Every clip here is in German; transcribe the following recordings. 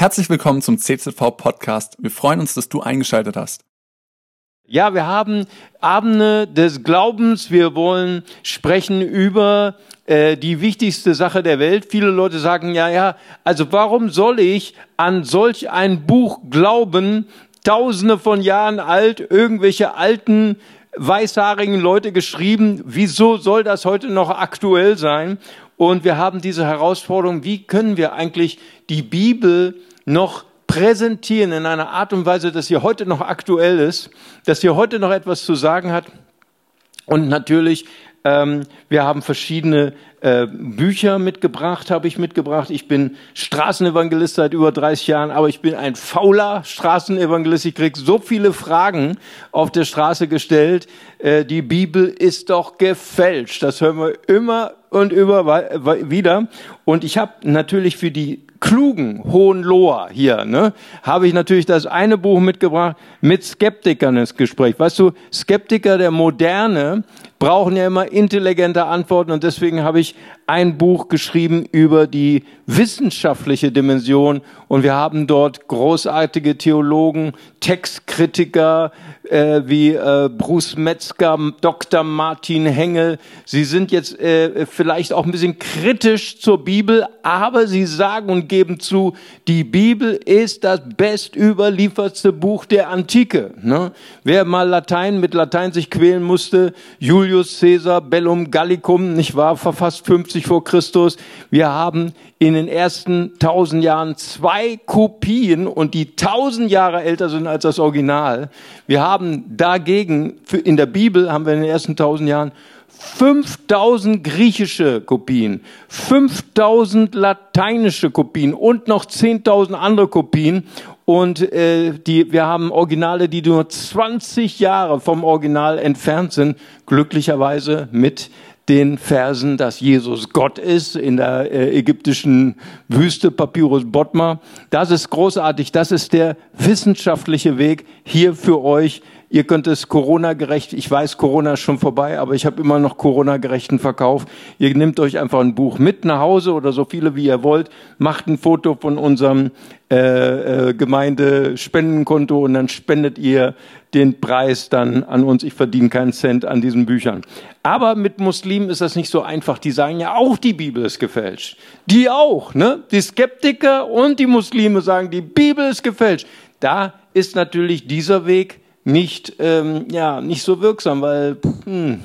Herzlich willkommen zum CZV Podcast. Wir freuen uns, dass du eingeschaltet hast. Ja, wir haben Abende des Glaubens. Wir wollen sprechen über äh, die wichtigste Sache der Welt. Viele Leute sagen, ja, ja, also warum soll ich an solch ein Buch glauben, tausende von Jahren alt, irgendwelche alten weißhaarigen Leute geschrieben. Wieso soll das heute noch aktuell sein? Und wir haben diese Herausforderung, wie können wir eigentlich die Bibel noch präsentieren in einer Art und Weise, dass sie heute noch aktuell ist, dass sie heute noch etwas zu sagen hat. Und natürlich, ähm, wir haben verschiedene äh, Bücher mitgebracht, habe ich mitgebracht. Ich bin Straßenevangelist seit über 30 Jahren, aber ich bin ein fauler Straßenevangelist. Ich kriege so viele Fragen auf der Straße gestellt. Äh, die Bibel ist doch gefälscht. Das hören wir immer und über wieder. Und ich habe natürlich für die klugen Hohenloher hier, ne, habe ich natürlich das eine Buch mitgebracht mit Skeptikern ins Gespräch. Weißt du, Skeptiker der Moderne brauchen ja immer intelligente Antworten und deswegen habe ich ein Buch geschrieben über die wissenschaftliche Dimension und wir haben dort großartige Theologen, Textkritiker äh, wie äh, Bruce Metzger, Dr. Martin Hengel. Sie sind jetzt äh, vielleicht auch ein bisschen kritisch zur Bibel, aber sie sagen und geben zu, die Bibel ist das bestüberliefertste Buch der Antike. Ne? Wer mal Latein mit Latein sich quälen musste, Julius Caesar, Bellum Gallicum, nicht wahr, verfasst 50 50 vor Christus. Wir haben in den ersten tausend Jahren zwei Kopien und die tausend Jahre älter sind als das Original. Wir haben dagegen, in der Bibel haben wir in den ersten tausend Jahren 5000 griechische Kopien, 5000 lateinische Kopien und noch 10.000 andere Kopien. Und äh, die, wir haben Originale, die nur 20 Jahre vom Original entfernt sind, glücklicherweise mit den Versen, dass Jesus Gott ist in der äh, ägyptischen Wüste, Papyrus Bodmer. Das ist großartig. Das ist der wissenschaftliche Weg hier für euch Ihr könnt es Corona-gerecht, ich weiß, Corona ist schon vorbei, aber ich habe immer noch Corona-gerechten Verkauf. Ihr nehmt euch einfach ein Buch mit nach Hause oder so viele wie ihr wollt, macht ein Foto von unserem äh, äh, Gemeindespendenkonto und dann spendet ihr den Preis dann an uns. Ich verdiene keinen Cent an diesen Büchern. Aber mit Muslimen ist das nicht so einfach. Die sagen ja auch, die Bibel ist gefälscht. Die auch, ne? Die Skeptiker und die Muslime sagen, die Bibel ist gefälscht. Da ist natürlich dieser Weg nicht, ähm, ja, nicht so wirksam, weil hm,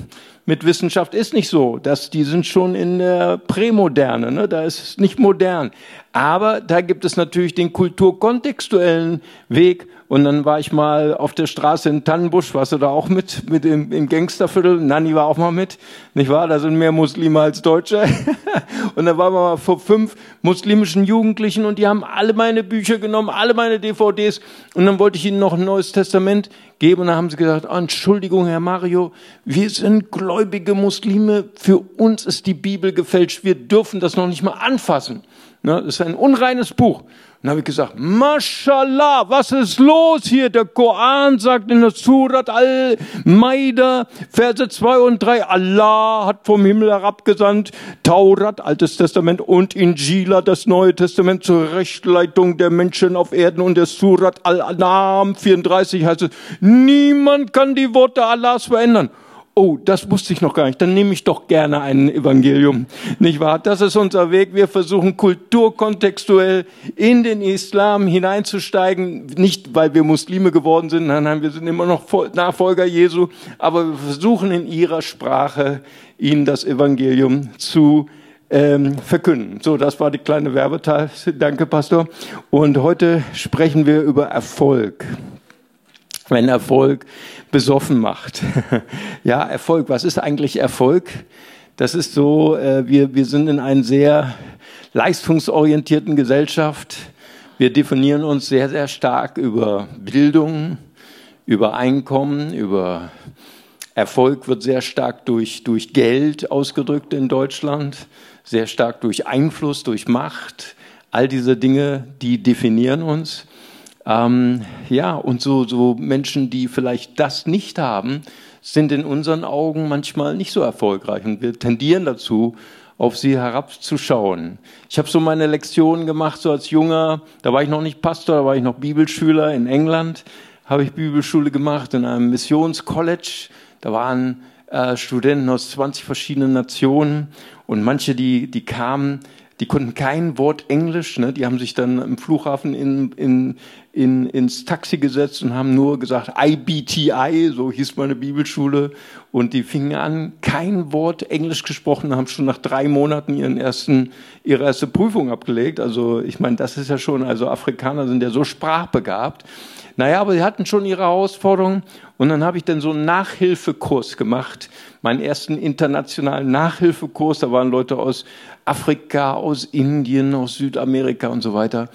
mit Wissenschaft ist nicht so. dass die sind schon in der Prämoderne, ne? da ist es nicht modern. Aber da gibt es natürlich den kulturkontextuellen Weg. Und dann war ich mal auf der Straße in Tannenbusch, warst du da auch mit, mit im, im Gangsterviertel? Nanni war auch mal mit, nicht wahr? Da sind mehr Muslime als Deutsche. und da waren wir mal vor fünf muslimischen Jugendlichen und die haben alle meine Bücher genommen, alle meine DVDs. Und dann wollte ich ihnen noch ein neues Testament geben und dann haben sie gesagt, oh, Entschuldigung, Herr Mario, wir sind gläubige Muslime, für uns ist die Bibel gefälscht, wir dürfen das noch nicht mal anfassen. Ne? Das ist ein unreines Buch. Und habe ich gesagt, Mashallah, was ist los hier? Der Koran sagt in der Surat Al-Maida, Verse 2 und 3, Allah hat vom Himmel herabgesandt, Taurat, Altes Testament und Injila, das Neue Testament zur Rechtleitung der Menschen auf Erden und der Surat Al-Anam 34 heißt es, niemand kann die Worte Allahs verändern oh, das wusste ich noch gar nicht, dann nehme ich doch gerne ein Evangelium. Nicht wahr? Das ist unser Weg. Wir versuchen kulturkontextuell in den Islam hineinzusteigen. Nicht, weil wir Muslime geworden sind, nein, nein, wir sind immer noch Nachfolger Jesu, aber wir versuchen in ihrer Sprache ihnen das Evangelium zu ähm, verkünden. So, das war die kleine Werbeteil. Danke, Pastor. Und heute sprechen wir über Erfolg wenn Erfolg besoffen macht. ja, Erfolg, was ist eigentlich Erfolg? Das ist so, äh, wir, wir sind in einer sehr leistungsorientierten Gesellschaft. Wir definieren uns sehr, sehr stark über Bildung, über Einkommen, über Erfolg wird sehr stark durch, durch Geld ausgedrückt in Deutschland, sehr stark durch Einfluss, durch Macht. All diese Dinge, die definieren uns. Ähm, ja, und so, so Menschen, die vielleicht das nicht haben, sind in unseren Augen manchmal nicht so erfolgreich. Und wir tendieren dazu, auf sie herabzuschauen. Ich habe so meine Lektionen gemacht, so als Junger. Da war ich noch nicht Pastor, da war ich noch Bibelschüler in England. Habe ich Bibelschule gemacht in einem Missionscollege. Da waren äh, Studenten aus 20 verschiedenen Nationen und manche, die, die kamen, die konnten kein Wort Englisch, ne? die haben sich dann im Flughafen in, in, in, ins Taxi gesetzt und haben nur gesagt IBTI, so hieß meine Bibelschule. Und die fingen an, kein Wort Englisch gesprochen, haben schon nach drei Monaten ihren ersten, ihre erste Prüfung abgelegt. Also ich meine, das ist ja schon, also Afrikaner sind ja so sprachbegabt. Naja, aber sie hatten schon ihre Herausforderungen. Und dann habe ich dann so einen Nachhilfekurs gemacht, meinen ersten internationalen Nachhilfekurs. Da waren Leute aus Afrika, aus Indien, aus Südamerika und so weiter.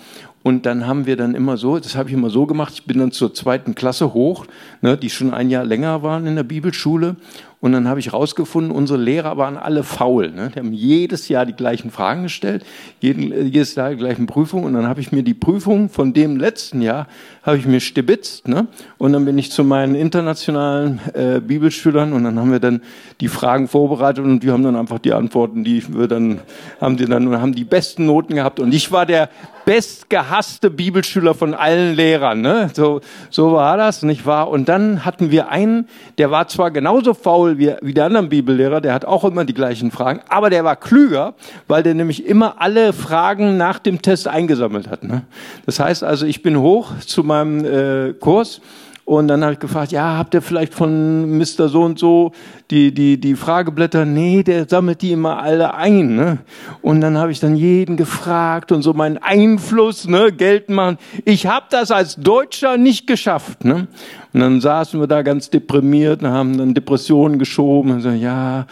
Und dann haben wir dann immer so, das habe ich immer so gemacht, ich bin dann zur zweiten Klasse hoch, ne, die schon ein Jahr länger waren in der Bibelschule. Und dann habe ich rausgefunden, unsere Lehrer waren alle faul. Ne? Die haben jedes Jahr die gleichen Fragen gestellt, jeden, jedes Jahr die gleichen Prüfungen. Und dann habe ich mir die Prüfung von dem letzten Jahr, habe ich mir stibitzt. Ne? Und dann bin ich zu meinen internationalen äh, Bibelschülern und dann haben wir dann die Fragen vorbereitet und die haben dann einfach die Antworten, die wir dann, haben die dann, haben die besten Noten gehabt. Und ich war der bestgehasste Bibelschüler von allen Lehrern. Ne? So, so war das, nicht wahr? Und dann hatten wir einen, der war zwar genauso faul wie, wie der anderen Bibellehrer, der hat auch immer die gleichen Fragen, aber der war klüger, weil der nämlich immer alle Fragen nach dem Test eingesammelt hat. Ne? Das heißt also, ich bin hoch zu meinem äh, Kurs und dann habe ich gefragt, ja, habt ihr vielleicht von Mr. So und so die, die, die Frageblätter? Nee, der sammelt die immer alle ein. Ne? Und dann habe ich dann jeden gefragt und so meinen Einfluss ne, geltend machen. Ich habe das als Deutscher nicht geschafft. Ne? Und dann saßen wir da ganz deprimiert und haben dann Depressionen geschoben und so, ja,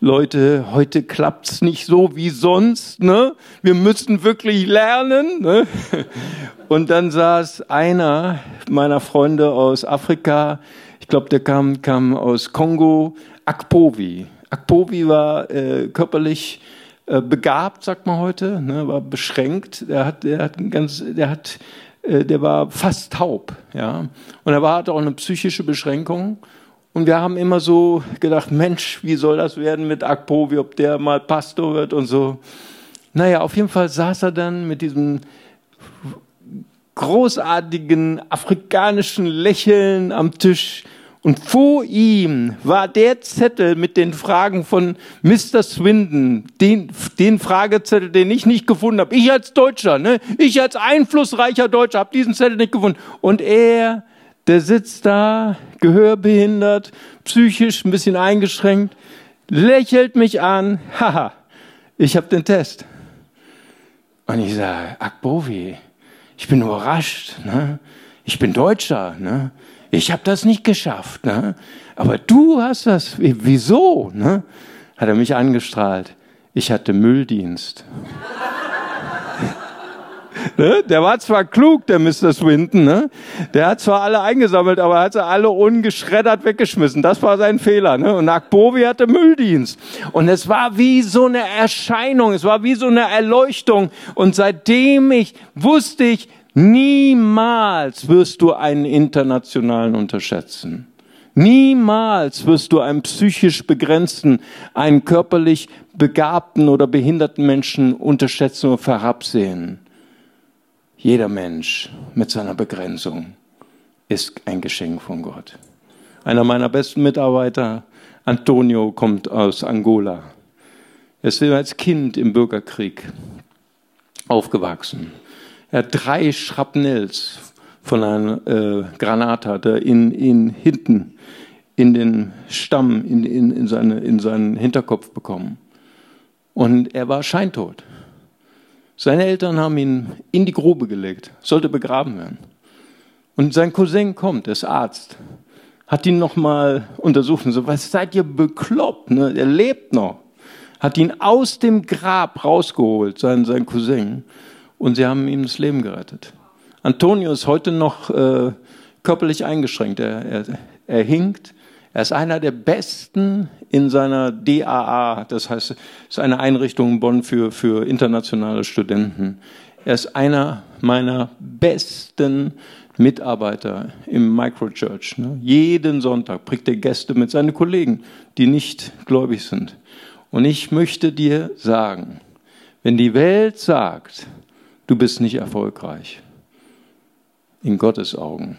Leute, heute klappt's nicht so wie sonst, ne? Wir müssen wirklich lernen, ne? Und dann saß einer meiner Freunde aus Afrika, ich glaube, der kam, kam aus Kongo, Akpovi. Akpovi war äh, körperlich äh, begabt, sagt man heute, ne, war beschränkt. Der hat, der hat ganz, der hat, äh, der war fast taub, ja. Und er war, hatte auch eine psychische Beschränkung. Und wir haben immer so gedacht, Mensch, wie soll das werden mit Akpo, wie ob der mal Pastor wird und so. Naja, auf jeden Fall saß er dann mit diesem großartigen afrikanischen Lächeln am Tisch und vor ihm war der Zettel mit den Fragen von Mr. Swindon, den, den Fragezettel, den ich nicht gefunden habe. Ich als Deutscher, ne? ich als einflussreicher Deutscher habe diesen Zettel nicht gefunden. Und er der sitzt da, gehörbehindert, psychisch ein bisschen eingeschränkt, lächelt mich an, haha, ich habe den Test. Und ich sage, Akbovi, ich bin überrascht, ne? ich bin Deutscher, ne? ich habe das nicht geschafft, ne? aber du hast das, wieso? Ne? Hat er mich angestrahlt, ich hatte Mülldienst. Ne? Der war zwar klug, der Mr. Swinton, ne? der hat zwar alle eingesammelt, aber er hat sie alle ungeschreddert weggeschmissen. Das war sein Fehler. Ne? Und Akbovi hatte Mülldienst. Und es war wie so eine Erscheinung, es war wie so eine Erleuchtung. Und seitdem ich wusste ich, niemals wirst du einen Internationalen unterschätzen. Niemals wirst du einen psychisch begrenzten, einen körperlich begabten oder behinderten Menschen unterschätzen oder verabsehen. Jeder Mensch mit seiner Begrenzung ist ein Geschenk von Gott. Einer meiner besten Mitarbeiter, Antonio, kommt aus Angola. Er ist als Kind im Bürgerkrieg aufgewachsen. Er hat drei Schrapnells von einer äh, Granate in, in hinten in den Stamm, in, in, in, seine, in seinen Hinterkopf bekommen. Und er war scheintot. Seine Eltern haben ihn in die Grube gelegt, sollte begraben werden. Und sein Cousin kommt, ist Arzt, hat ihn nochmal untersucht und so, was seid ihr bekloppt, ne? er lebt noch. Hat ihn aus dem Grab rausgeholt, sein, sein Cousin, und sie haben ihm das Leben gerettet. Antonio ist heute noch äh, körperlich eingeschränkt, er, er, er hinkt, er ist einer der besten in seiner DAA, das heißt, es ist eine Einrichtung in Bonn für, für internationale Studenten. Er ist einer meiner besten Mitarbeiter im Microchurch. Ne? Jeden Sonntag bringt er Gäste mit seinen Kollegen, die nicht gläubig sind. Und ich möchte dir sagen, wenn die Welt sagt, du bist nicht erfolgreich, in Gottes Augen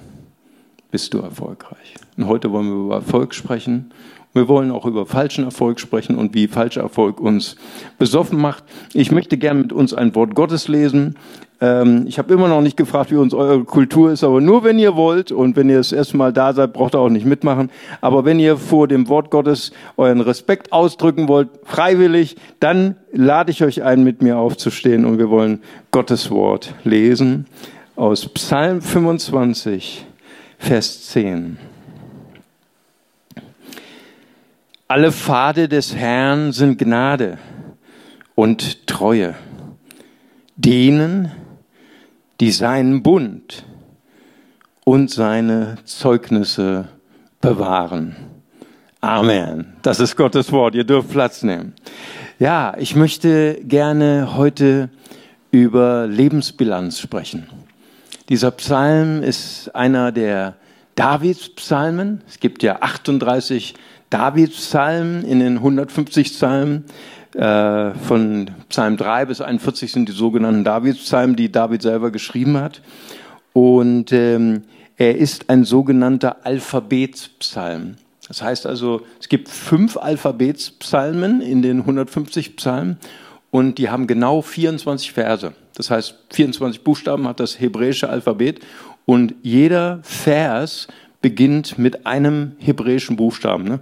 bist du erfolgreich. Und heute wollen wir über Erfolg sprechen. Wir wollen auch über falschen Erfolg sprechen und wie falscher Erfolg uns besoffen macht. Ich möchte gerne mit uns ein Wort Gottes lesen. Ähm, ich habe immer noch nicht gefragt, wie uns eure Kultur ist, aber nur wenn ihr wollt und wenn ihr das erste Mal da seid, braucht ihr auch nicht mitmachen. Aber wenn ihr vor dem Wort Gottes euren Respekt ausdrücken wollt, freiwillig, dann lade ich euch ein, mit mir aufzustehen und wir wollen Gottes Wort lesen aus Psalm 25, Vers 10. Alle Pfade des Herrn sind Gnade und Treue. Denen, die seinen Bund und seine Zeugnisse bewahren. Amen. Das ist Gottes Wort. Ihr dürft Platz nehmen. Ja, ich möchte gerne heute über Lebensbilanz sprechen. Dieser Psalm ist einer der Davids-Psalmen. Es gibt ja 38 Davids-Psalmen in den 150 Psalmen. Äh, von Psalm 3 bis 41 sind die sogenannten Davids-Psalmen, die David selber geschrieben hat. Und ähm, er ist ein sogenannter Alphabetspsalm. Das heißt also, es gibt fünf Alphabetspsalmen in den 150 Psalmen und die haben genau 24 Verse. Das heißt, 24 Buchstaben hat das hebräische Alphabet und jeder Vers beginnt mit einem hebräischen Buchstaben. Ne?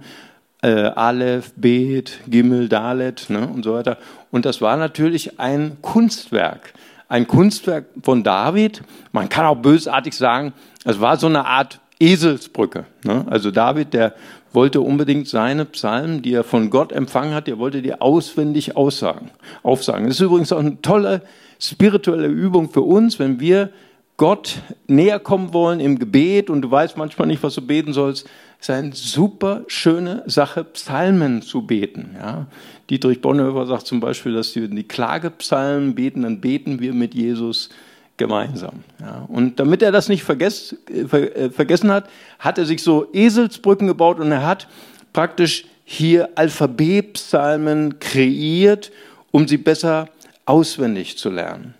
Äh, Aleph, Bet, Gimel, Dalet ne? und so weiter. Und das war natürlich ein Kunstwerk. Ein Kunstwerk von David. Man kann auch bösartig sagen, es war so eine Art Eselsbrücke. Ne? Also David, der wollte unbedingt seine Psalmen, die er von Gott empfangen hat, der wollte die auswendig aussagen, aufsagen. Das ist übrigens auch eine tolle spirituelle Übung für uns, wenn wir Gott näher kommen wollen im Gebet und du weißt manchmal nicht, was du beten sollst, ist eine super schöne Sache, Psalmen zu beten. Ja. Dietrich Bonhoeffer sagt zum Beispiel, dass wir die Klagepsalmen beten, dann beten wir mit Jesus gemeinsam. Ja. Und damit er das nicht vergess, äh, vergessen hat, hat er sich so Eselsbrücken gebaut und er hat praktisch hier Alphabetpsalmen kreiert, um sie besser auswendig zu lernen.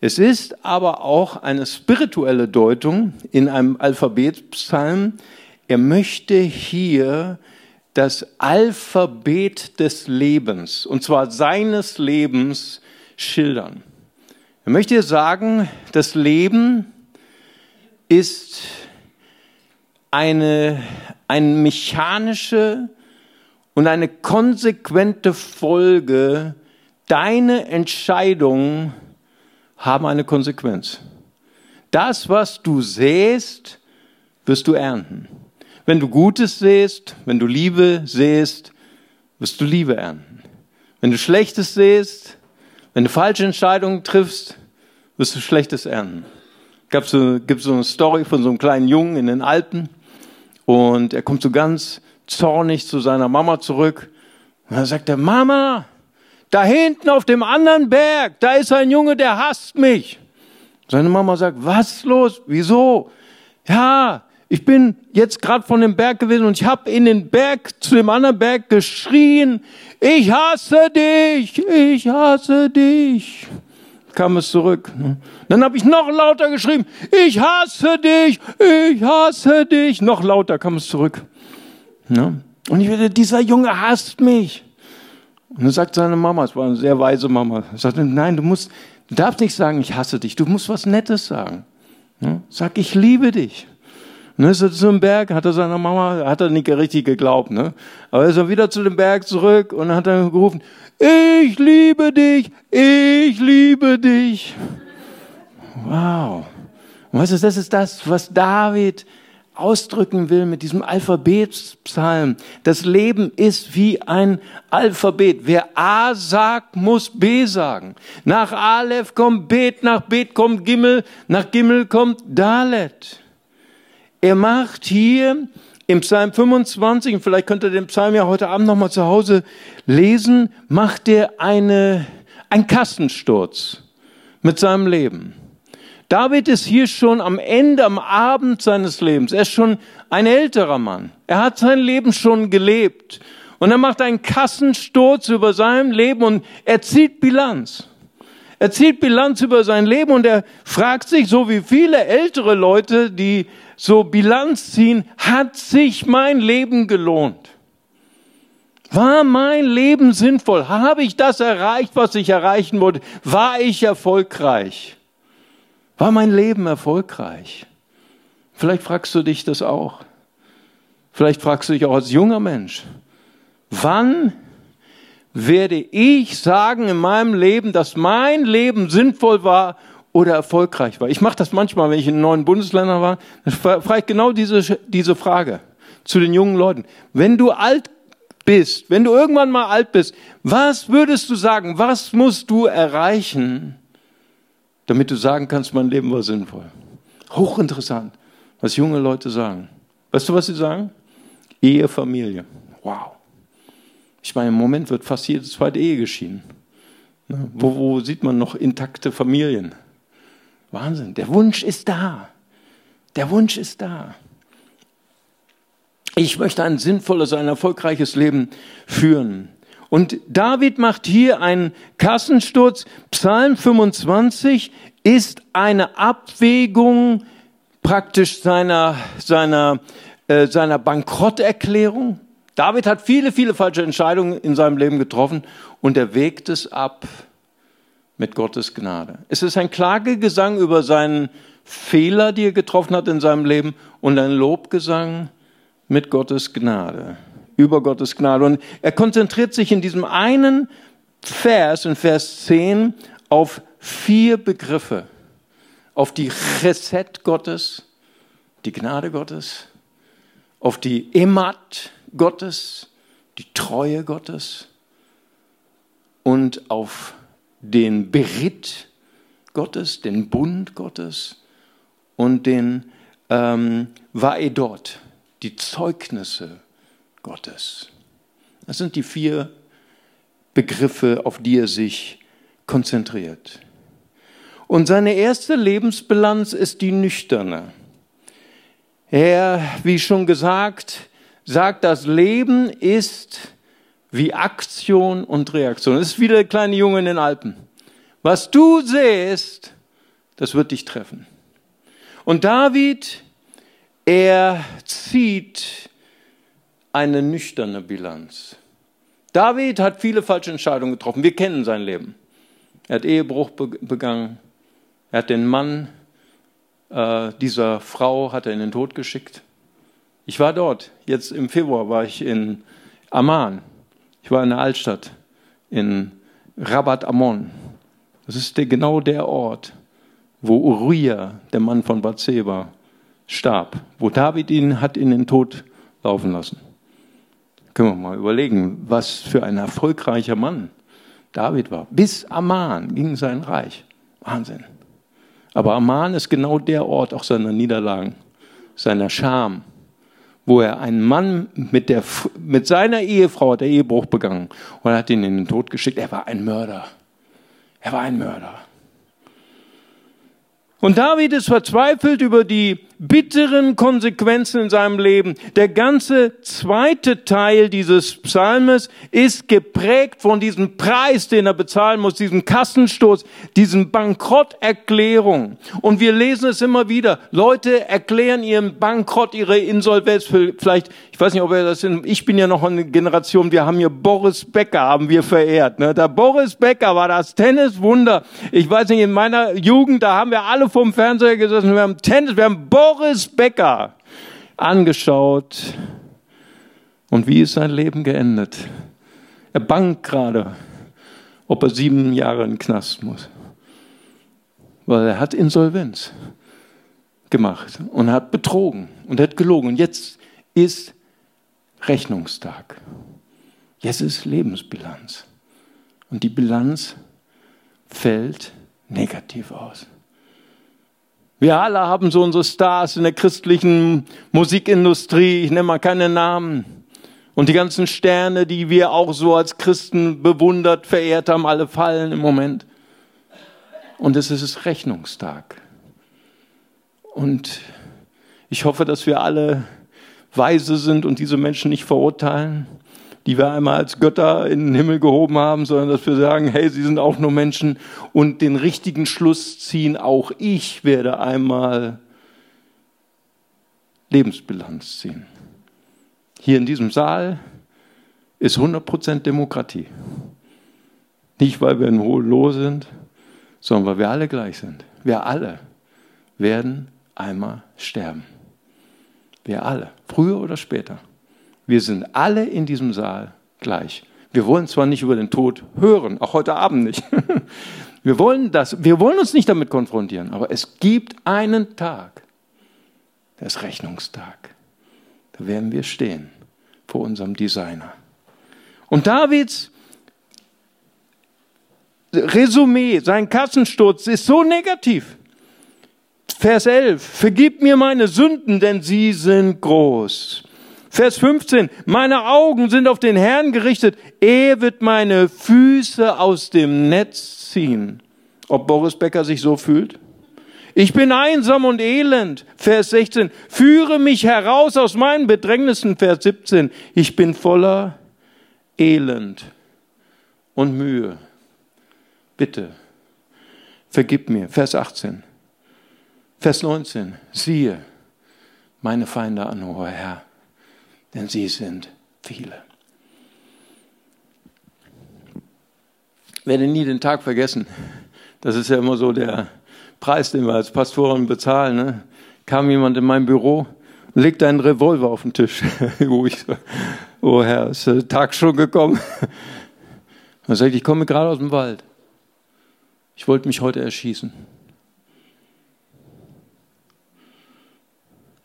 Es ist aber auch eine spirituelle Deutung in einem Alphabetpsalm. Er möchte hier das Alphabet des Lebens, und zwar seines Lebens, schildern. Er möchte sagen, das Leben ist eine, eine mechanische und eine konsequente Folge deine Entscheidungen haben eine Konsequenz. Das, was du sähst, wirst du ernten. Wenn du Gutes sähst, wenn du Liebe sähst, wirst du Liebe ernten. Wenn du Schlechtes sähst, wenn du falsche Entscheidungen triffst, wirst du Schlechtes ernten. Gab so, gibt so eine Story von so einem kleinen Jungen in den Alpen und er kommt so ganz zornig zu seiner Mama zurück und dann sagt er, Mama, da hinten auf dem anderen Berg, da ist ein Junge, der hasst mich. Seine Mama sagt, was los? Wieso? Ja, ich bin jetzt gerade von dem Berg gewesen und ich habe in den Berg zu dem anderen Berg geschrien, ich hasse dich, ich hasse dich. Kam es zurück. Ne? Dann habe ich noch lauter geschrieben, ich hasse dich, ich hasse dich. Noch lauter kam es zurück. Ne? Und ich werde, dieser Junge hasst mich. Und dann sagt seine Mama, es war eine sehr weise Mama, sagte, nein, du musst, du darfst nicht sagen, ich hasse dich, du musst was Nettes sagen. Sag, ich liebe dich. Und dann ist er zu dem Berg, hat er seiner Mama, hat er nicht richtig geglaubt, ne? Aber ist er wieder zu dem Berg zurück und hat er gerufen, ich liebe dich, ich liebe dich. Wow. Weißt du, das ist das, was David ausdrücken will mit diesem Alphabetspsalm. Das Leben ist wie ein Alphabet. Wer A sagt, muss B sagen. Nach Aleph kommt Bet, nach Bet kommt Gimmel, nach Gimmel kommt Dalet. Er macht hier im Psalm 25, und vielleicht könnt ihr den Psalm ja heute Abend nochmal zu Hause lesen, macht er eine, einen Kassensturz mit seinem Leben. David ist hier schon am Ende, am Abend seines Lebens. Er ist schon ein älterer Mann. Er hat sein Leben schon gelebt. Und er macht einen Kassensturz über sein Leben und er zieht Bilanz. Er zieht Bilanz über sein Leben und er fragt sich, so wie viele ältere Leute, die so Bilanz ziehen, hat sich mein Leben gelohnt? War mein Leben sinnvoll? Habe ich das erreicht, was ich erreichen wollte? War ich erfolgreich? War mein Leben erfolgreich? Vielleicht fragst du dich das auch. Vielleicht fragst du dich auch als junger Mensch, wann werde ich sagen in meinem Leben, dass mein Leben sinnvoll war oder erfolgreich war? Ich mache das manchmal, wenn ich in neuen Bundesländern war, dann frage ich genau diese, diese Frage zu den jungen Leuten. Wenn du alt bist, wenn du irgendwann mal alt bist, was würdest du sagen, was musst du erreichen, damit du sagen kannst, mein Leben war sinnvoll? Hochinteressant, was junge Leute sagen. Weißt du, was sie sagen? Ehe, Familie. Wow. Ich meine, im Moment wird fast jede zweite Ehe geschieden. Ne? Wo, wo sieht man noch intakte Familien? Wahnsinn. Der Wunsch ist da. Der Wunsch ist da. Ich möchte ein sinnvolles, ein erfolgreiches Leben führen. Und David macht hier einen Kassensturz. Psalm 25 ist eine Abwägung praktisch seiner, seiner, äh, seiner Bankrotterklärung. David hat viele, viele falsche Entscheidungen in seinem Leben getroffen und er wägt es ab mit Gottes Gnade. Es ist ein Klagegesang über seinen Fehler, die er getroffen hat in seinem Leben und ein Lobgesang mit Gottes Gnade, über Gottes Gnade. Und er konzentriert sich in diesem einen Vers, in Vers 10, auf vier Begriffe. Auf die Reset Gottes, die Gnade Gottes, auf die Emat Gottes, die Treue Gottes und auf den Berit Gottes, den Bund Gottes und den ähm, Vaedot, die Zeugnisse Gottes. Das sind die vier Begriffe, auf die er sich konzentriert. Und seine erste Lebensbilanz ist die nüchterne. Er, wie schon gesagt, sagt, das Leben ist wie Aktion und Reaktion. Das ist wie der kleine Junge in den Alpen. Was du sähst, das wird dich treffen. Und David er zieht eine nüchterne Bilanz. David hat viele falsche Entscheidungen getroffen. Wir kennen sein Leben. Er hat Ehebruch begangen. Er hat den Mann äh, dieser Frau hat er in den Tod geschickt. Ich war dort. Jetzt im Februar war ich in Amman. Ich war in der Altstadt in Rabat Ammon. Das ist der, genau der Ort, wo Uriah, der Mann von Bathseba, starb, wo David ihn hat in den Tod laufen lassen. Können wir mal überlegen, was für ein erfolgreicher Mann David war. Bis Amman ging sein Reich. Wahnsinn. Aber Amman ist genau der Ort auch seiner Niederlagen, seiner Scham, wo er einen Mann mit, der, mit seiner Ehefrau hat der Ehebruch begangen und hat ihn in den Tod geschickt. Er war ein Mörder. Er war ein Mörder. Und David ist verzweifelt über die bitteren Konsequenzen in seinem Leben. Der ganze zweite Teil dieses Psalmes ist geprägt von diesem Preis, den er bezahlen muss, diesem Kassenstoß, diesem Bankrotterklärung. Und wir lesen es immer wieder. Leute erklären ihren Bankrott, ihre Insolvenz. Vielleicht, ich weiß nicht, ob er das sind. Ich bin ja noch eine Generation. Wir haben hier Boris Becker, haben wir verehrt. Ne? Der Boris Becker war das Tenniswunder. Ich weiß nicht, in meiner Jugend, da haben wir alle vom Fernseher gesessen. Wir haben Tennis, wir haben Boris Boris Becker angeschaut. Und wie ist sein Leben geendet? Er bangt gerade, ob er sieben Jahre in den Knast muss. Weil er hat Insolvenz gemacht und hat betrogen und hat gelogen. Und jetzt ist Rechnungstag. Jetzt ist Lebensbilanz. Und die Bilanz fällt negativ aus. Wir alle haben so unsere Stars in der christlichen Musikindustrie, ich nenne mal keine Namen. Und die ganzen Sterne, die wir auch so als Christen bewundert, verehrt haben, alle fallen im Moment. Und es ist Rechnungstag. Und ich hoffe, dass wir alle weise sind und diese Menschen nicht verurteilen, die wir einmal als Götter in den Himmel gehoben haben, sondern dass wir sagen, hey, sie sind auch nur Menschen und den richtigen Schluss ziehen, auch ich werde einmal Lebensbilanz ziehen. Hier in diesem Saal ist 100% Demokratie. Nicht, weil wir in hohem Loh sind, sondern weil wir alle gleich sind. Wir alle werden einmal sterben. Wir alle, früher oder später. Wir sind alle in diesem Saal gleich. Wir wollen zwar nicht über den Tod hören, auch heute Abend nicht. Wir wollen das, wir wollen uns nicht damit konfrontieren, aber es gibt einen Tag, der ist Rechnungstag. Da werden wir stehen vor unserem Designer. Und Davids Resümee, sein Kassensturz ist so negativ. Vers 11, vergib mir meine Sünden, denn sie sind groß. Vers 15, meine Augen sind auf den Herrn gerichtet, er wird meine Füße aus dem Netz ziehen. Ob Boris Becker sich so fühlt? Ich bin einsam und elend. Vers 16, führe mich heraus aus meinen Bedrängnissen. Vers 17, ich bin voller Elend und Mühe. Bitte, vergib mir. Vers 18. Vers 19. Siehe meine Feinde an, o Herr, denn sie sind viele. Ich werde nie den Tag vergessen. Das ist ja immer so der Preis, den wir als Pastoren bezahlen. Ne? Kam jemand in mein Büro legte einen Revolver auf den Tisch. Oh Herr, ist der Tag schon gekommen? Und sagte, ich komme gerade aus dem Wald. Ich wollte mich heute erschießen.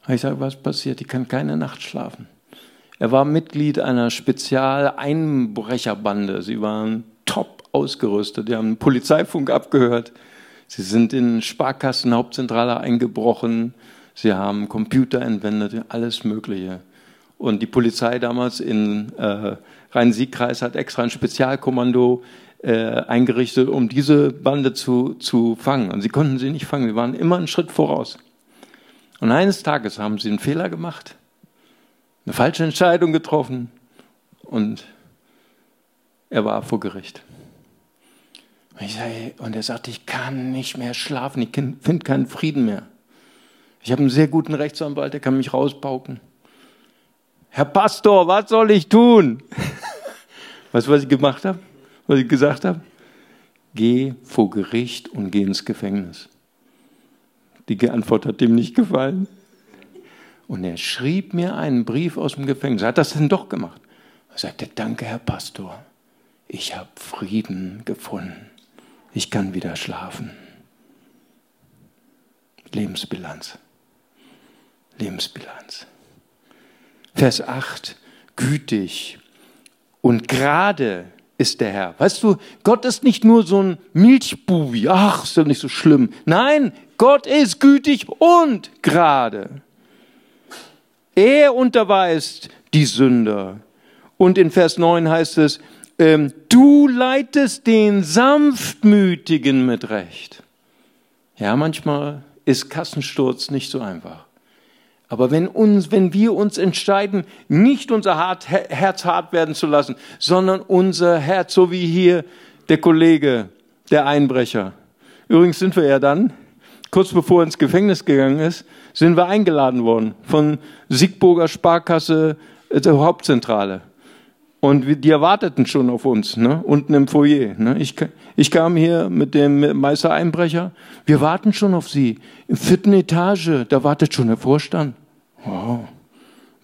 Ich sage, was passiert? Ich kann keine Nacht schlafen. Er war Mitglied einer Spezialeinbrecherbande. Sie waren top ausgerüstet. Die haben Polizeifunk abgehört. Sie sind in Sparkassen, Hauptzentrale eingebrochen. Sie haben Computer entwendet, alles Mögliche. Und die Polizei damals in äh, Rhein-Sieg-Kreis hat extra ein Spezialkommando äh, eingerichtet, um diese Bande zu, zu fangen. Und sie konnten sie nicht fangen, sie waren immer einen Schritt voraus. Und eines Tages haben sie einen Fehler gemacht, eine falsche Entscheidung getroffen und er war vor Gericht. Und, sage, und er sagte, ich kann nicht mehr schlafen, ich finde keinen Frieden mehr. Ich habe einen sehr guten Rechtsanwalt, der kann mich rauspauken. Herr Pastor, was soll ich tun? Weißt du, was ich gemacht habe? Was ich gesagt habe? Geh vor Gericht und geh ins Gefängnis. Die Antwort hat ihm nicht gefallen. Und er schrieb mir einen Brief aus dem Gefängnis. Er hat das denn doch gemacht. Er sagte, danke, Herr Pastor. Ich habe Frieden gefunden. Ich kann wieder schlafen. Lebensbilanz. Lebensbilanz. Vers 8. Gütig und gerade ist der Herr. Weißt du, Gott ist nicht nur so ein Milchbubi, ach, ist doch nicht so schlimm. Nein, Gott ist gütig und gerade. Er unterweist die Sünder. Und in Vers 9 heißt es, ähm, du leitest den Sanftmütigen mit Recht. Ja, manchmal ist Kassensturz nicht so einfach. Aber wenn, uns, wenn wir uns entscheiden, nicht unser Herz hart werden zu lassen, sondern unser Herz, so wie hier der Kollege, der Einbrecher. Übrigens sind wir ja dann, kurz bevor er ins Gefängnis gegangen ist, sind wir eingeladen worden von Siegburger Sparkasse äh, der Hauptzentrale. Und die erwarteten schon auf uns, ne? unten im Foyer. Ne? Ich, ich kam hier mit dem Meister Einbrecher. Wir warten schon auf Sie. Im vierten Etage, da wartet schon der Vorstand. Wow.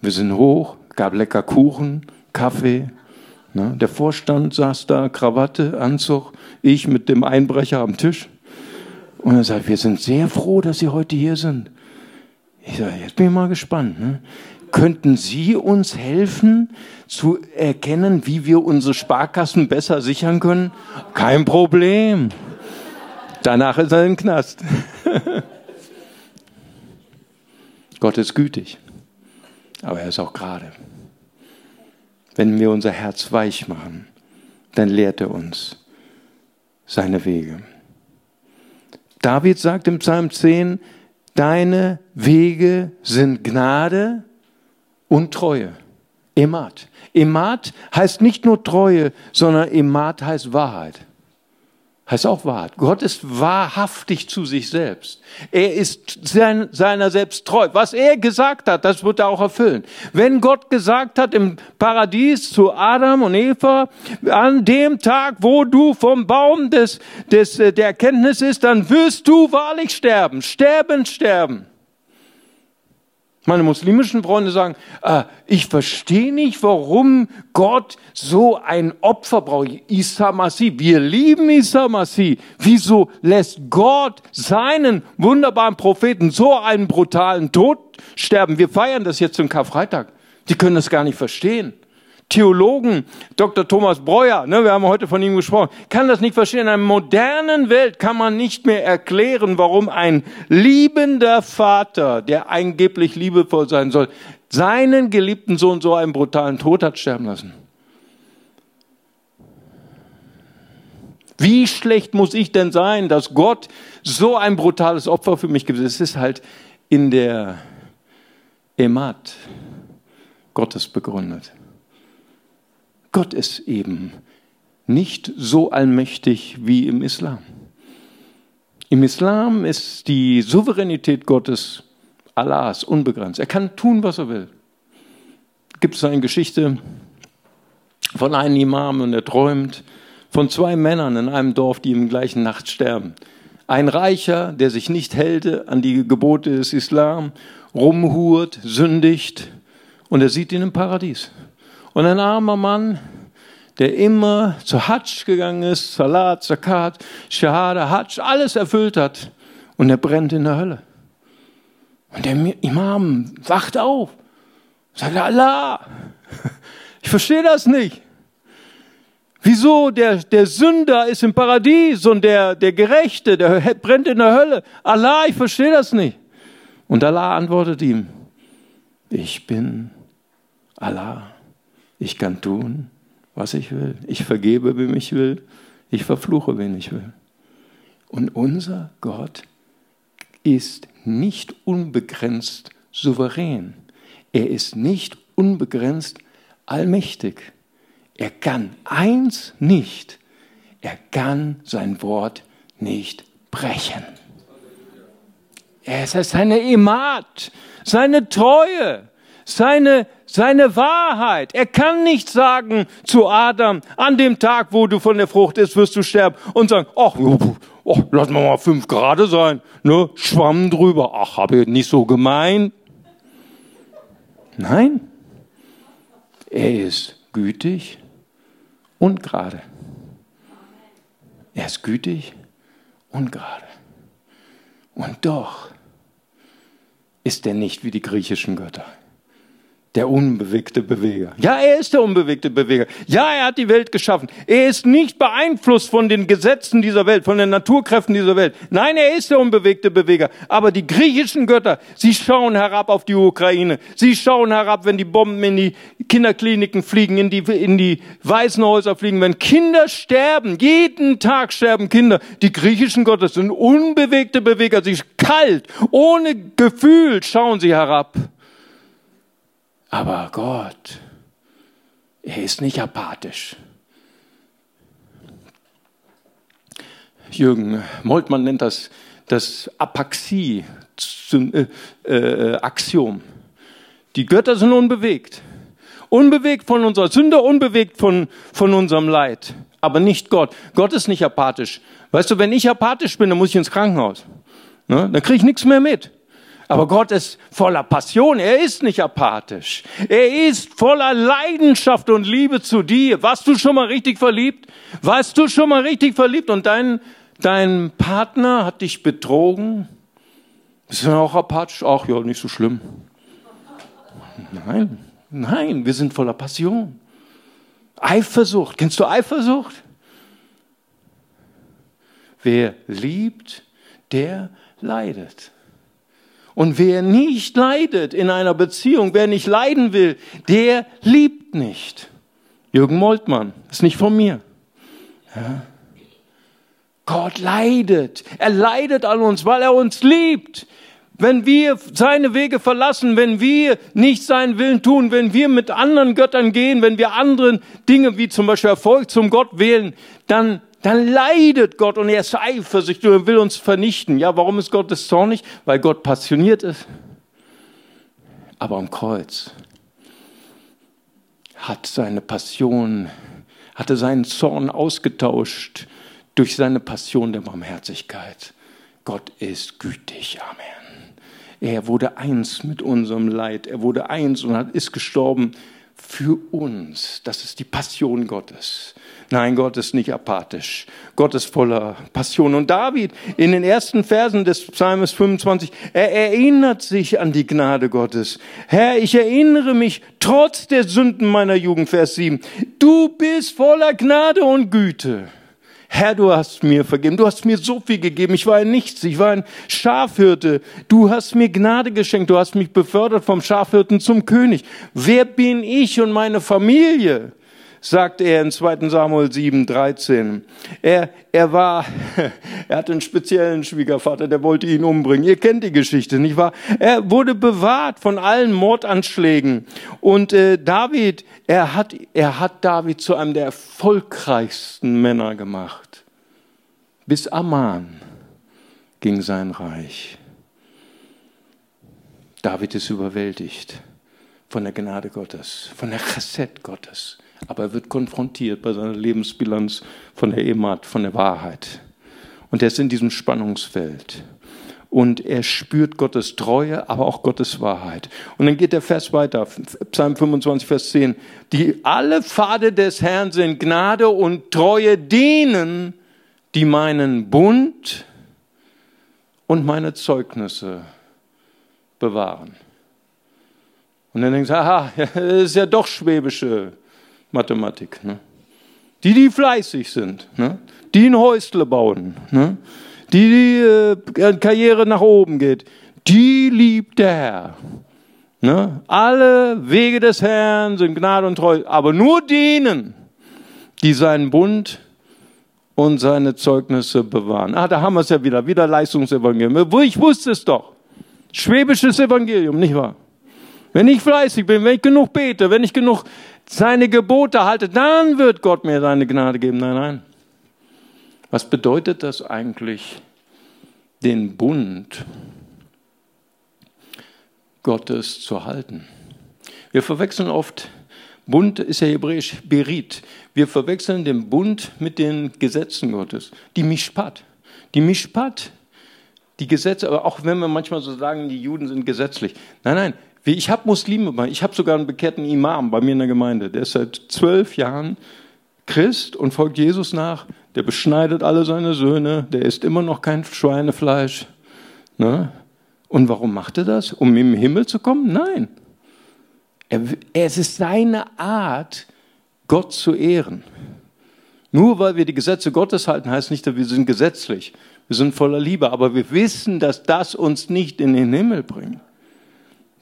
Wir sind hoch, gab lecker Kuchen, Kaffee. Ne? Der Vorstand saß da, Krawatte, Anzug, ich mit dem Einbrecher am Tisch. Und er sagt, wir sind sehr froh, dass Sie heute hier sind. Ich sage, jetzt bin ich mal gespannt. Ne? Könnten Sie uns helfen zu erkennen, wie wir unsere Sparkassen besser sichern können? Kein Problem. Danach ist er im Knast. Gott ist gütig, aber er ist auch gerade. Wenn wir unser Herz weich machen, dann lehrt er uns seine Wege. David sagt im Psalm 10, deine Wege sind Gnade und Treue. Emat. Emat heißt nicht nur Treue, sondern Emat heißt Wahrheit. Heißt auch Wahrheit. Gott ist wahrhaftig zu sich selbst. Er ist sein, seiner selbst treu. Was er gesagt hat, das wird er auch erfüllen. Wenn Gott gesagt hat im Paradies zu Adam und Eva, an dem Tag, wo du vom Baum des, des, der Erkenntnis ist, dann wirst du wahrlich sterben. Sterben, sterben. Meine muslimischen Freunde sagen, äh, ich verstehe nicht, warum Gott so ein Opfer braucht. Isa Masih, wir lieben Isa Masih. Wieso lässt Gott seinen wunderbaren Propheten so einen brutalen Tod sterben? Wir feiern das jetzt zum Karfreitag. Die können das gar nicht verstehen. Theologen, Dr. Thomas Breuer, ne, wir haben heute von ihm gesprochen, kann das nicht verstehen. In einer modernen Welt kann man nicht mehr erklären, warum ein liebender Vater, der angeblich liebevoll sein soll, seinen geliebten Sohn so einen brutalen Tod hat sterben lassen. Wie schlecht muss ich denn sein, dass Gott so ein brutales Opfer für mich gibt? Es ist halt in der Emat Gottes begründet. Gott ist eben nicht so allmächtig wie im Islam. Im Islam ist die Souveränität Gottes, Allahs, unbegrenzt. Er kann tun, was er will. Gibt es eine Geschichte von einem Imam und er träumt von zwei Männern in einem Dorf, die im gleichen Nacht sterben. Ein Reicher, der sich nicht hält an die Gebote des Islam, rumhurt, sündigt und er sieht ihn im Paradies. Und ein armer Mann, der immer zu Hatsch gegangen ist, Salat, Zakat, Shahada, Hatsch, alles erfüllt hat. Und er brennt in der Hölle. Und der Imam wacht auf, sagt Allah, ich verstehe das nicht. Wieso der, der Sünder ist im Paradies und der, der Gerechte, der brennt in der Hölle? Allah, ich verstehe das nicht. Und Allah antwortet ihm, ich bin Allah. Ich kann tun, was ich will. Ich vergebe, wem ich will. Ich verfluche, wen ich will. Und unser Gott ist nicht unbegrenzt souverän. Er ist nicht unbegrenzt allmächtig. Er kann eins nicht. Er kann sein Wort nicht brechen. Es ist seine Emat, seine Treue, seine, seine Wahrheit. Er kann nicht sagen zu Adam, an dem Tag, wo du von der Frucht isst, wirst du sterben und sagen, ach, oh, lass mal mal fünf Grad sein, ne, Schwamm drüber, ach, habe ich nicht so gemeint. Nein, er ist gütig und gerade. Er ist gütig und gerade. Und doch ist er nicht wie die griechischen Götter der unbewegte Beweger. Ja, er ist der unbewegte Beweger. Ja, er hat die Welt geschaffen. Er ist nicht beeinflusst von den Gesetzen dieser Welt, von den Naturkräften dieser Welt. Nein, er ist der unbewegte Beweger. Aber die griechischen Götter, sie schauen herab auf die Ukraine. Sie schauen herab, wenn die Bomben in die Kinderkliniken fliegen, in die, in die Waisenhäuser fliegen, wenn Kinder sterben. Jeden Tag sterben Kinder. Die griechischen Götter sind unbewegte Beweger. Sie kalt, ohne Gefühl schauen sie herab. Aber Gott, er ist nicht apathisch. Jürgen Moltmann nennt das das Apaxie-Axiom. Die Götter sind unbewegt. Unbewegt von unserer Sünde, unbewegt von, von unserem Leid. Aber nicht Gott. Gott ist nicht apathisch. Weißt du, wenn ich apathisch bin, dann muss ich ins Krankenhaus. Ne? Dann kriege ich nichts mehr mit. Aber Gott ist voller Passion. Er ist nicht apathisch. Er ist voller Leidenschaft und Liebe zu dir. Warst du schon mal richtig verliebt? Warst du schon mal richtig verliebt und dein, dein Partner hat dich betrogen? Bist du auch apathisch? Ach ja, nicht so schlimm. Nein, nein, wir sind voller Passion. Eifersucht. Kennst du Eifersucht? Wer liebt, der leidet. Und wer nicht leidet in einer Beziehung, wer nicht leiden will, der liebt nicht. Jürgen Moltmann, ist nicht von mir. Ja. Gott leidet. Er leidet an uns, weil er uns liebt. wenn wir seine Wege verlassen, wenn wir nicht seinen Willen tun, wenn wir mit anderen Göttern gehen, wenn wir anderen Dinge wie zum Beispiel Erfolg zum Gott wählen, dann, dann leidet Gott und er ist eifersüchtig und will uns vernichten. Ja, warum ist Gott das zornig? Weil Gott passioniert ist. Aber am Kreuz hat seine Passion, hatte seinen Zorn ausgetauscht durch seine Passion der Barmherzigkeit. Gott ist gütig. Amen. Er wurde eins mit unserem Leid. Er wurde eins und ist gestorben für uns. Das ist die Passion Gottes. Nein, Gott ist nicht apathisch. Gott ist voller Passion. Und David in den ersten Versen des Psalms 25, er erinnert sich an die Gnade Gottes. Herr, ich erinnere mich trotz der Sünden meiner Jugend, Vers 7. Du bist voller Gnade und Güte. Herr, du hast mir vergeben, du hast mir so viel gegeben, ich war ein Nichts, ich war ein Schafhirte, du hast mir Gnade geschenkt, du hast mich befördert vom Schafhirten zum König. Wer bin ich und meine Familie? Sagt er in 2. Samuel 7, 13. Er, er war, er hatte einen speziellen Schwiegervater, der wollte ihn umbringen. Ihr kennt die Geschichte, nicht wahr? Er wurde bewahrt von allen Mordanschlägen. Und äh, David, er hat, er hat David zu einem der erfolgreichsten Männer gemacht. Bis Amman ging sein Reich. David ist überwältigt von der Gnade Gottes, von der Chesed Gottes aber er wird konfrontiert bei seiner Lebensbilanz von der Emat, von der Wahrheit. Und er ist in diesem Spannungsfeld. Und er spürt Gottes Treue, aber auch Gottes Wahrheit. Und dann geht der Vers weiter, Psalm 25, Vers 10. Die alle Pfade des Herrn sind Gnade und Treue denen, die meinen Bund und meine Zeugnisse bewahren. Und dann denkst du, aha, das ist ja doch schwäbische Mathematik. Ne? Die, die fleißig sind, ne? die ein Häusle bauen, ne? die die äh, Karriere nach oben geht, die liebt der Herr. Ne? Alle Wege des Herrn sind Gnade und Treue, aber nur denen, die seinen Bund und seine Zeugnisse bewahren. Ah, da haben wir es ja wieder, wieder Leistungsevangelium. Ich wusste es doch. Schwäbisches Evangelium, nicht wahr? Wenn ich fleißig bin, wenn ich genug bete, wenn ich genug seine Gebote halte, dann wird Gott mir seine Gnade geben. Nein, nein. Was bedeutet das eigentlich, den Bund Gottes zu halten? Wir verwechseln oft, Bund ist ja hebräisch Berit. Wir verwechseln den Bund mit den Gesetzen Gottes. Die Mishpat. Die Mishpat, die Gesetze, aber auch wenn wir manchmal so sagen, die Juden sind gesetzlich. Nein, nein, ich habe Muslime, ich habe sogar einen bekehrten Imam bei mir in der Gemeinde. Der ist seit zwölf Jahren Christ und folgt Jesus nach. Der beschneidet alle seine Söhne. Der isst immer noch kein Schweinefleisch. Ne? Und warum macht er das? Um im Himmel zu kommen? Nein. Er, es ist seine Art, Gott zu ehren. Nur weil wir die Gesetze Gottes halten, heißt nicht, dass wir sind gesetzlich. Wir sind voller Liebe. Aber wir wissen, dass das uns nicht in den Himmel bringt.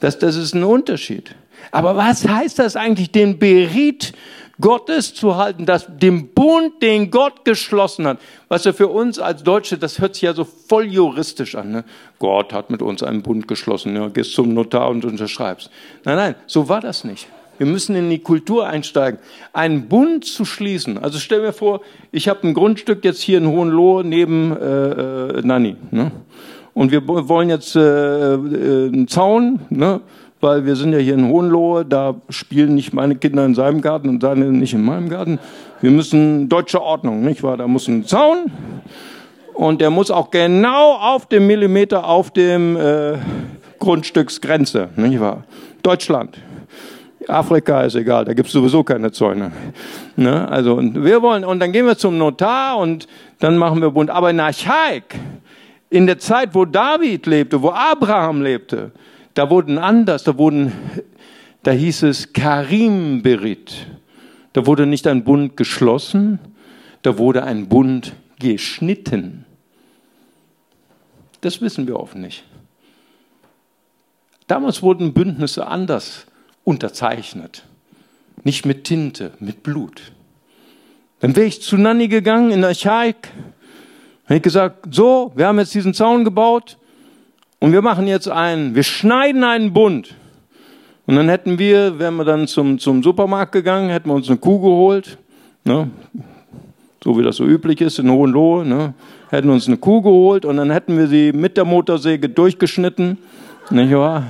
Das, das ist ein Unterschied. Aber was heißt das eigentlich, den Berit Gottes zu halten, das, den Bund, den Gott geschlossen hat? Was ja für uns als Deutsche, das hört sich ja so voll juristisch an. Ne? Gott hat mit uns einen Bund geschlossen. Ja, gehst zum Notar und unterschreibst. Nein, nein, so war das nicht. Wir müssen in die Kultur einsteigen. Einen Bund zu schließen. Also stell mir vor, ich habe ein Grundstück jetzt hier in Hohenlohe neben äh, äh, Nanni. Ne? Und wir wollen jetzt äh, äh, einen Zaun, ne? weil wir sind ja hier in Hohenlohe, da spielen nicht meine Kinder in seinem Garten und seine nicht in meinem Garten. Wir müssen deutsche Ordnung, nicht wahr? Da muss ein Zaun und der muss auch genau auf dem Millimeter auf dem äh, Grundstücksgrenze, nicht wahr? Deutschland. Afrika ist egal, da gibt es sowieso keine Zäune. Ne? Also und wir wollen und dann gehen wir zum Notar und dann machen wir bunt. Aber in Archaik in der Zeit, wo David lebte, wo Abraham lebte, da wurden anders, da wurden, da hieß es Karim Berit. Da wurde nicht ein Bund geschlossen, da wurde ein Bund geschnitten. Das wissen wir oft nicht. Damals wurden Bündnisse anders unterzeichnet. Nicht mit Tinte, mit Blut. Dann wäre ich zu Nanni gegangen in Archaik, habe ich gesagt, so, wir haben jetzt diesen Zaun gebaut Und wir machen jetzt einen, wir schneiden einen Bund. Und dann hätten wir, wären wir dann zum, zum Supermarkt gegangen, hätten wir uns eine Kuh geholt, ne? so wie das so üblich ist in Hohenlohe, ne? hätten uns eine Kuh geholt und dann hätten wir sie mit der Motorsäge durchgeschnitten, nicht wahr?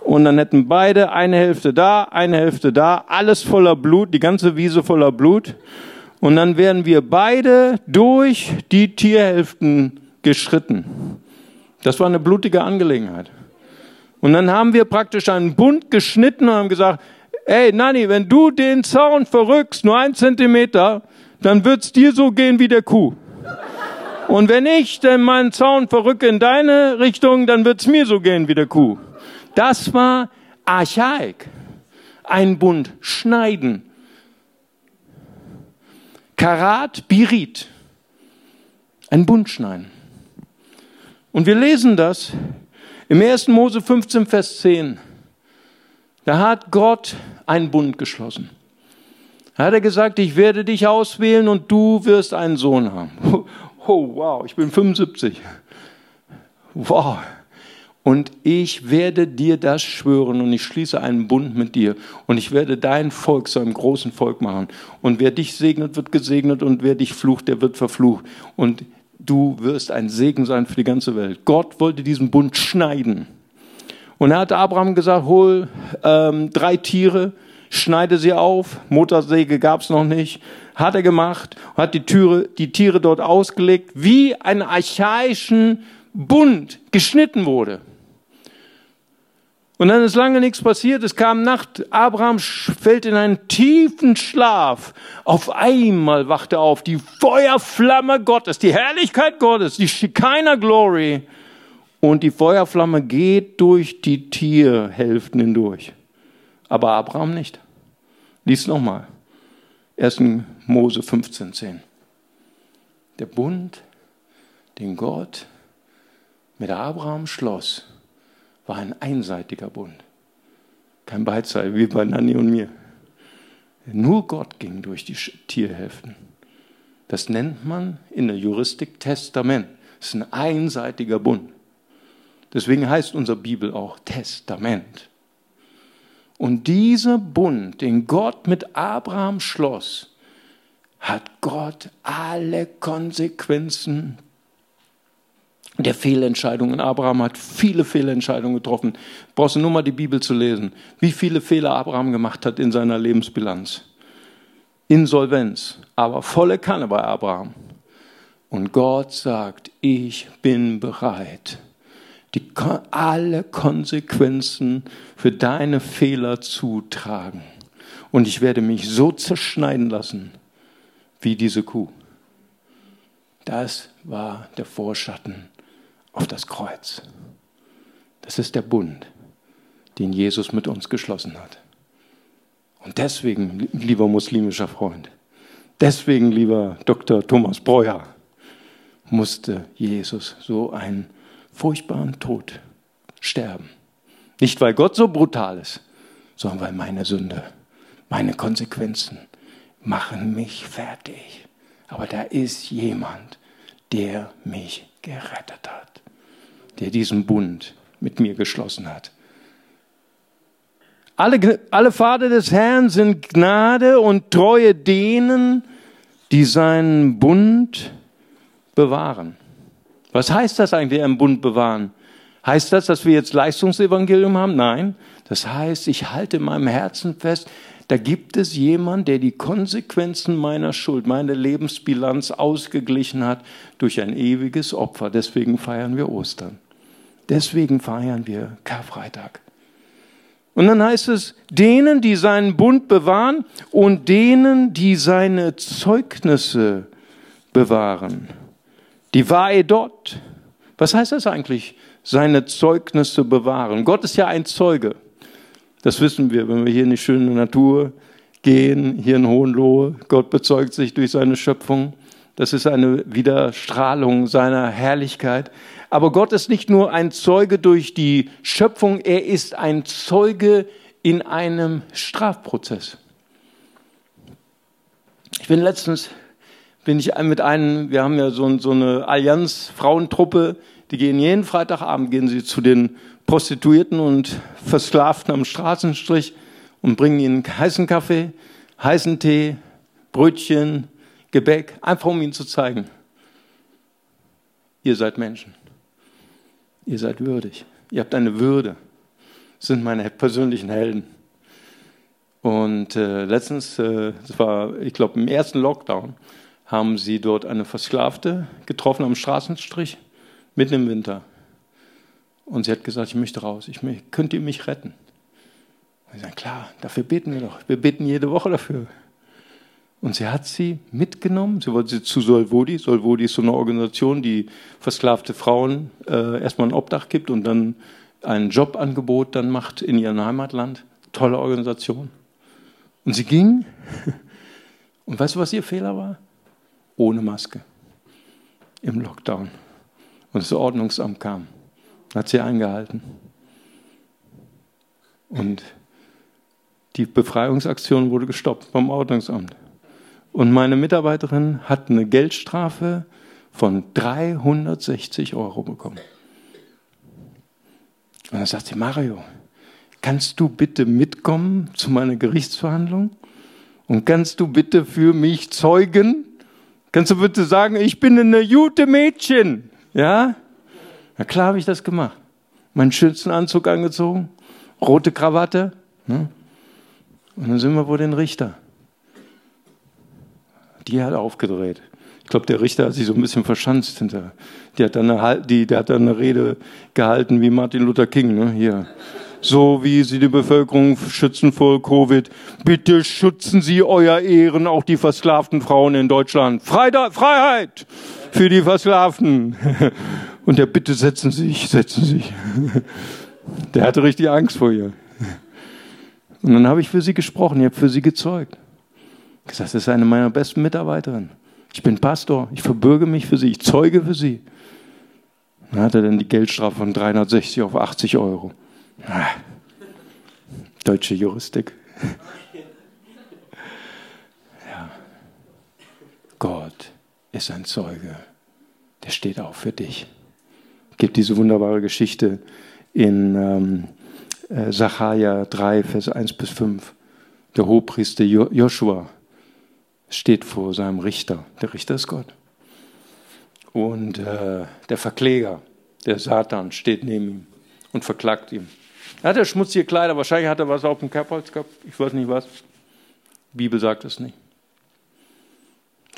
Und dann hätten beide eine Hälfte da, eine Hälfte da, alles voller Blut, die ganze Wiese voller Blut. Und dann wären wir beide durch die Tierhälften geschritten. Das war eine blutige Angelegenheit. Und dann haben wir praktisch einen Bund geschnitten und haben gesagt, ey Nanni, wenn du den Zaun verrückst, nur ein Zentimeter, dann wird's dir so gehen wie der Kuh. Und wenn ich denn meinen Zaun verrücke in deine Richtung, dann wird's mir so gehen wie der Kuh. Das war Archaik. Ein Bund schneiden. Karat, Birit. Ein Bund schneiden. Und wir lesen das im 1. Mose 15, Vers 10. Da hat Gott einen Bund geschlossen. Da hat er gesagt, ich werde dich auswählen und du wirst einen Sohn haben. Oh, wow, ich bin 75. Wow. Und ich werde dir das schwören und ich schließe einen Bund mit dir und ich werde dein Volk zu einem großen Volk machen. Und wer dich segnet, wird gesegnet und wer dich flucht, der wird verflucht. Und du wirst ein Segen sein für die ganze Welt. Gott wollte diesen Bund schneiden. Und er hat Abraham gesagt, hol ähm, drei Tiere, schneide sie auf. Motorsäge gab's noch nicht. Hat er gemacht, hat die, Türe, die Tiere dort ausgelegt, wie ein archaischen Bund geschnitten wurde. Und dann ist lange nichts passiert. Es kam Nacht. Abraham fällt in einen tiefen Schlaf. Auf einmal wacht er auf. Die Feuerflamme Gottes, die Herrlichkeit Gottes, die Shekinah Glory. Und die Feuerflamme geht durch die Tierhälften hindurch aber Abraham nicht. Lies nochmal. 1. Mose 15,10. Der Bund, den Gott mit Abraham schloss, war ein einseitiger Bund. Kein Beizeig wie bei Nanni und mir. Nur Gott ging durch die Tierhälften. Das nennt man in der Juristik Testament. Das ist ein einseitiger Bund. Deswegen heißt unsere Bibel auch Testament. Und dieser Bund, den Gott mit Abraham schloss, hat Gott alle Konsequenzen der Fehlentscheidungen. Abraham hat viele Fehlentscheidungen getroffen. Brauchst du nur mal die Bibel zu lesen, wie viele Fehler Abraham gemacht hat in seiner Lebensbilanz. Insolvenz, aber volle Kanne bei Abraham. Und Gott sagt, ich bin bereit, die, alle Konsequenzen für deine Fehler zutragen. Und ich werde mich so zerschneiden lassen wie diese Kuh. Das war der Vorschatten auf das Kreuz. Das ist der Bund, den Jesus mit uns geschlossen hat. Und deswegen, lieber muslimischer Freund, deswegen, lieber Dr. Thomas Breuer, musste Jesus so ein furchtbaren Tod sterben. Nicht, weil Gott so brutal ist, sondern weil meine Sünde, meine Konsequenzen machen mich fertig. Aber da ist jemand, der mich gerettet hat, der diesen Bund mit mir geschlossen hat. Alle, alle Pfade des Herrn sind Gnade und Treue denen, die seinen Bund bewahren. Was heißt das eigentlich, einen Bund bewahren? Heißt das, dass wir jetzt Leistungsevangelium haben? Nein. Das heißt, ich halte in meinem Herzen fest, da gibt es jemand, der die Konsequenzen meiner Schuld, meine Lebensbilanz ausgeglichen hat durch ein ewiges Opfer. Deswegen feiern wir Ostern. Deswegen feiern wir Karfreitag. Und dann heißt es, denen, die seinen Bund bewahren und denen, die seine Zeugnisse bewahren. Die Wahe dort. Was heißt das eigentlich? Seine Zeugnisse bewahren. Gott ist ja ein Zeuge. Das wissen wir, wenn wir hier in die schöne Natur gehen, hier in Hohenlohe. Gott bezeugt sich durch seine Schöpfung. Das ist eine Widerstrahlung seiner Herrlichkeit. Aber Gott ist nicht nur ein Zeuge durch die Schöpfung, er ist ein Zeuge in einem Strafprozess. Ich bin letztens bin ich mit einem, wir haben ja so, so eine Allianz Frauentruppe, Die gehen jeden Freitagabend gehen sie zu den Prostituierten und Versklavten am Straßenstrich und bringen ihnen heißen Kaffee, heißen Tee, Brötchen, Gebäck, einfach um ihnen zu zeigen, ihr seid Menschen. Ihr seid würdig. Ihr habt eine Würde. Sind meine persönlichen Helden. Und äh, letztens, äh, das war, ich glaube, im ersten Lockdown, haben sie dort eine Versklavte getroffen am Straßenstrich, mitten im Winter. Und sie hat gesagt, ich möchte raus, ich möchte, könnt ihr mich retten? Und ich sage, klar, dafür beten wir doch. Wir beten jede Woche dafür. Und sie hat sie mitgenommen. Sie wollte sie zu Solvodi. Solvodi ist so eine Organisation, die versklavte Frauen äh, erstmal ein Obdach gibt und dann ein Jobangebot dann macht in ihrem Heimatland. Tolle Organisation. Und sie ging. Und weißt du, was ihr Fehler war? Ohne Maske. Im Lockdown. Und das Ordnungsamt kam. Hat sie eingehalten. Und die Befreiungsaktion wurde gestoppt vom Ordnungsamt. Und meine Mitarbeiterin hat eine Geldstrafe von 360 Euro bekommen. Und dann sagt sie, Mario, kannst du bitte mitkommen zu meiner Gerichtsverhandlung? Und kannst du bitte für mich zeugen? Kannst du bitte sagen, ich bin eine gute Mädchen? Ja? Na klar habe ich das gemacht. Meinen schönsten Anzug angezogen, rote Krawatte. Ne? Und dann sind wir vor den Richter. Die hat aufgedreht. Ich glaube, der Richter hat sich so ein bisschen verschanzt hinter. Die hat dann eine, die, der hat dann eine Rede gehalten wie Martin Luther King, ne? Hier. So wie Sie die Bevölkerung schützen vor Covid, bitte schützen Sie euer Ehren, auch die versklavten Frauen in Deutschland. Freiheit für die Versklavten. Und der bitte setzen Sie sich, setzen Sie sich. Der hatte richtig Angst vor ihr. Und dann habe ich für sie gesprochen, ich habe für sie gezeugt. Gesagt, das ist eine meiner besten Mitarbeiterinnen. Ich bin Pastor, ich verbürge mich für sie, ich zeuge für sie. Dann hat er dann die Geldstrafe von 360 auf 80 Euro. Ah, deutsche Juristik. Ja. Gott ist ein Zeuge, der steht auch für dich. Es gibt diese wunderbare Geschichte in ähm, äh, Sacharja 3, Vers 1 bis 5. Der Hohepriester Joshua steht vor seinem Richter. Der Richter ist Gott. Und äh, der Verkläger, der Satan, steht neben ihm und verklagt ihn. Er hat schmutzige Kleider, wahrscheinlich hat er was auf dem Kerbholz gehabt, ich weiß nicht was. Die Bibel sagt es nicht.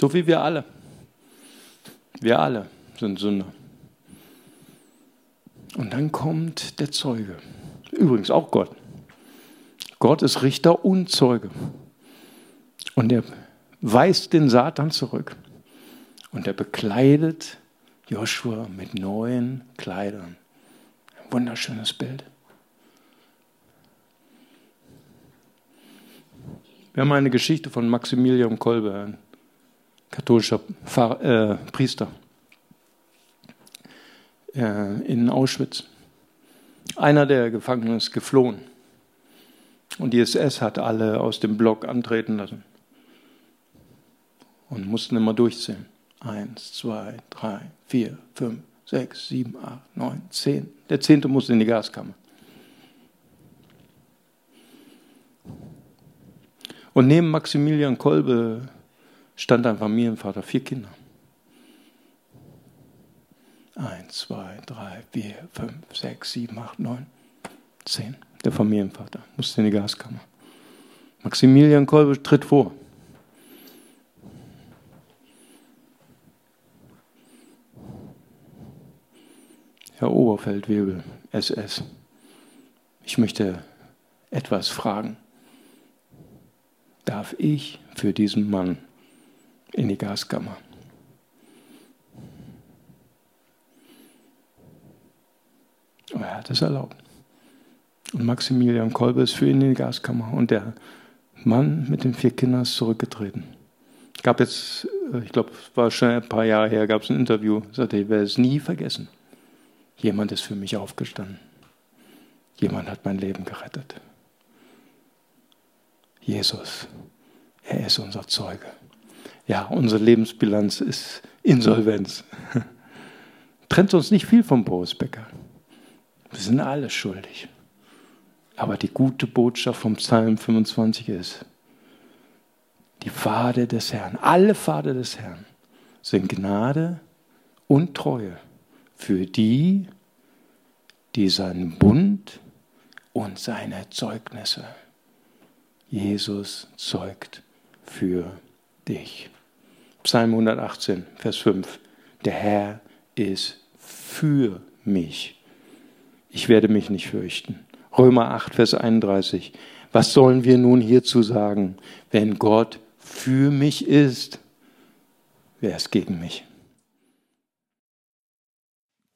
So wie wir alle. Wir alle sind Sünder. Und dann kommt der Zeuge. Übrigens auch Gott. Gott ist Richter und Zeuge. Und er weist den Satan zurück. Und er bekleidet Joshua mit neuen Kleidern. Ein wunderschönes Bild. Wir haben eine Geschichte von Maximilian Kolbe, ein katholischer Pfarr, äh, Priester äh, in Auschwitz. Einer der Gefangenen ist geflohen. Und die SS hat alle aus dem Block antreten lassen. Und mussten immer durchzählen. Eins, zwei, drei, vier, fünf, sechs, sieben, acht, neun, zehn. Der zehnte musste in die Gaskammer. Und neben Maximilian Kolbe stand ein Familienvater, vier Kinder. Eins, zwei, drei, vier, fünf, sechs, sieben, acht, neun, zehn. Der Familienvater musste in die Gaskammer. Maximilian Kolbe tritt vor. Herr Oberfeldwebel, SS, ich möchte etwas fragen. Darf ich für diesen Mann in die Gaskammer? Aber er hat es erlaubt. Und Maximilian Kolbe ist für ihn in die Gaskammer. Und der Mann mit den vier Kindern ist zurückgetreten. Gab jetzt, äh, ich glaube, es war schon ein paar Jahre her, gab es ein Interview, sagte, ich werde es nie vergessen. Jemand ist für mich aufgestanden. Jemand hat mein Leben gerettet. Jesus, er ist unser Zeuge. Ja, unsere Lebensbilanz ist Insolvenz. trennt uns nicht viel vom Boris Becker. Wir sind alle schuldig. Aber die gute Botschaft vom Psalm 25 ist, die Pfade des Herrn, alle Pfade des Herrn sind Gnade und Treue für die, die seinen Bund und seine Zeugnisse. Jesus zeugt für dich. Psalm 118, Vers 5. Der Herr ist für mich. Ich werde mich nicht fürchten. Römer 8, Vers 31. Was sollen wir nun hierzu sagen? Wenn Gott für mich ist, wer ist gegen mich?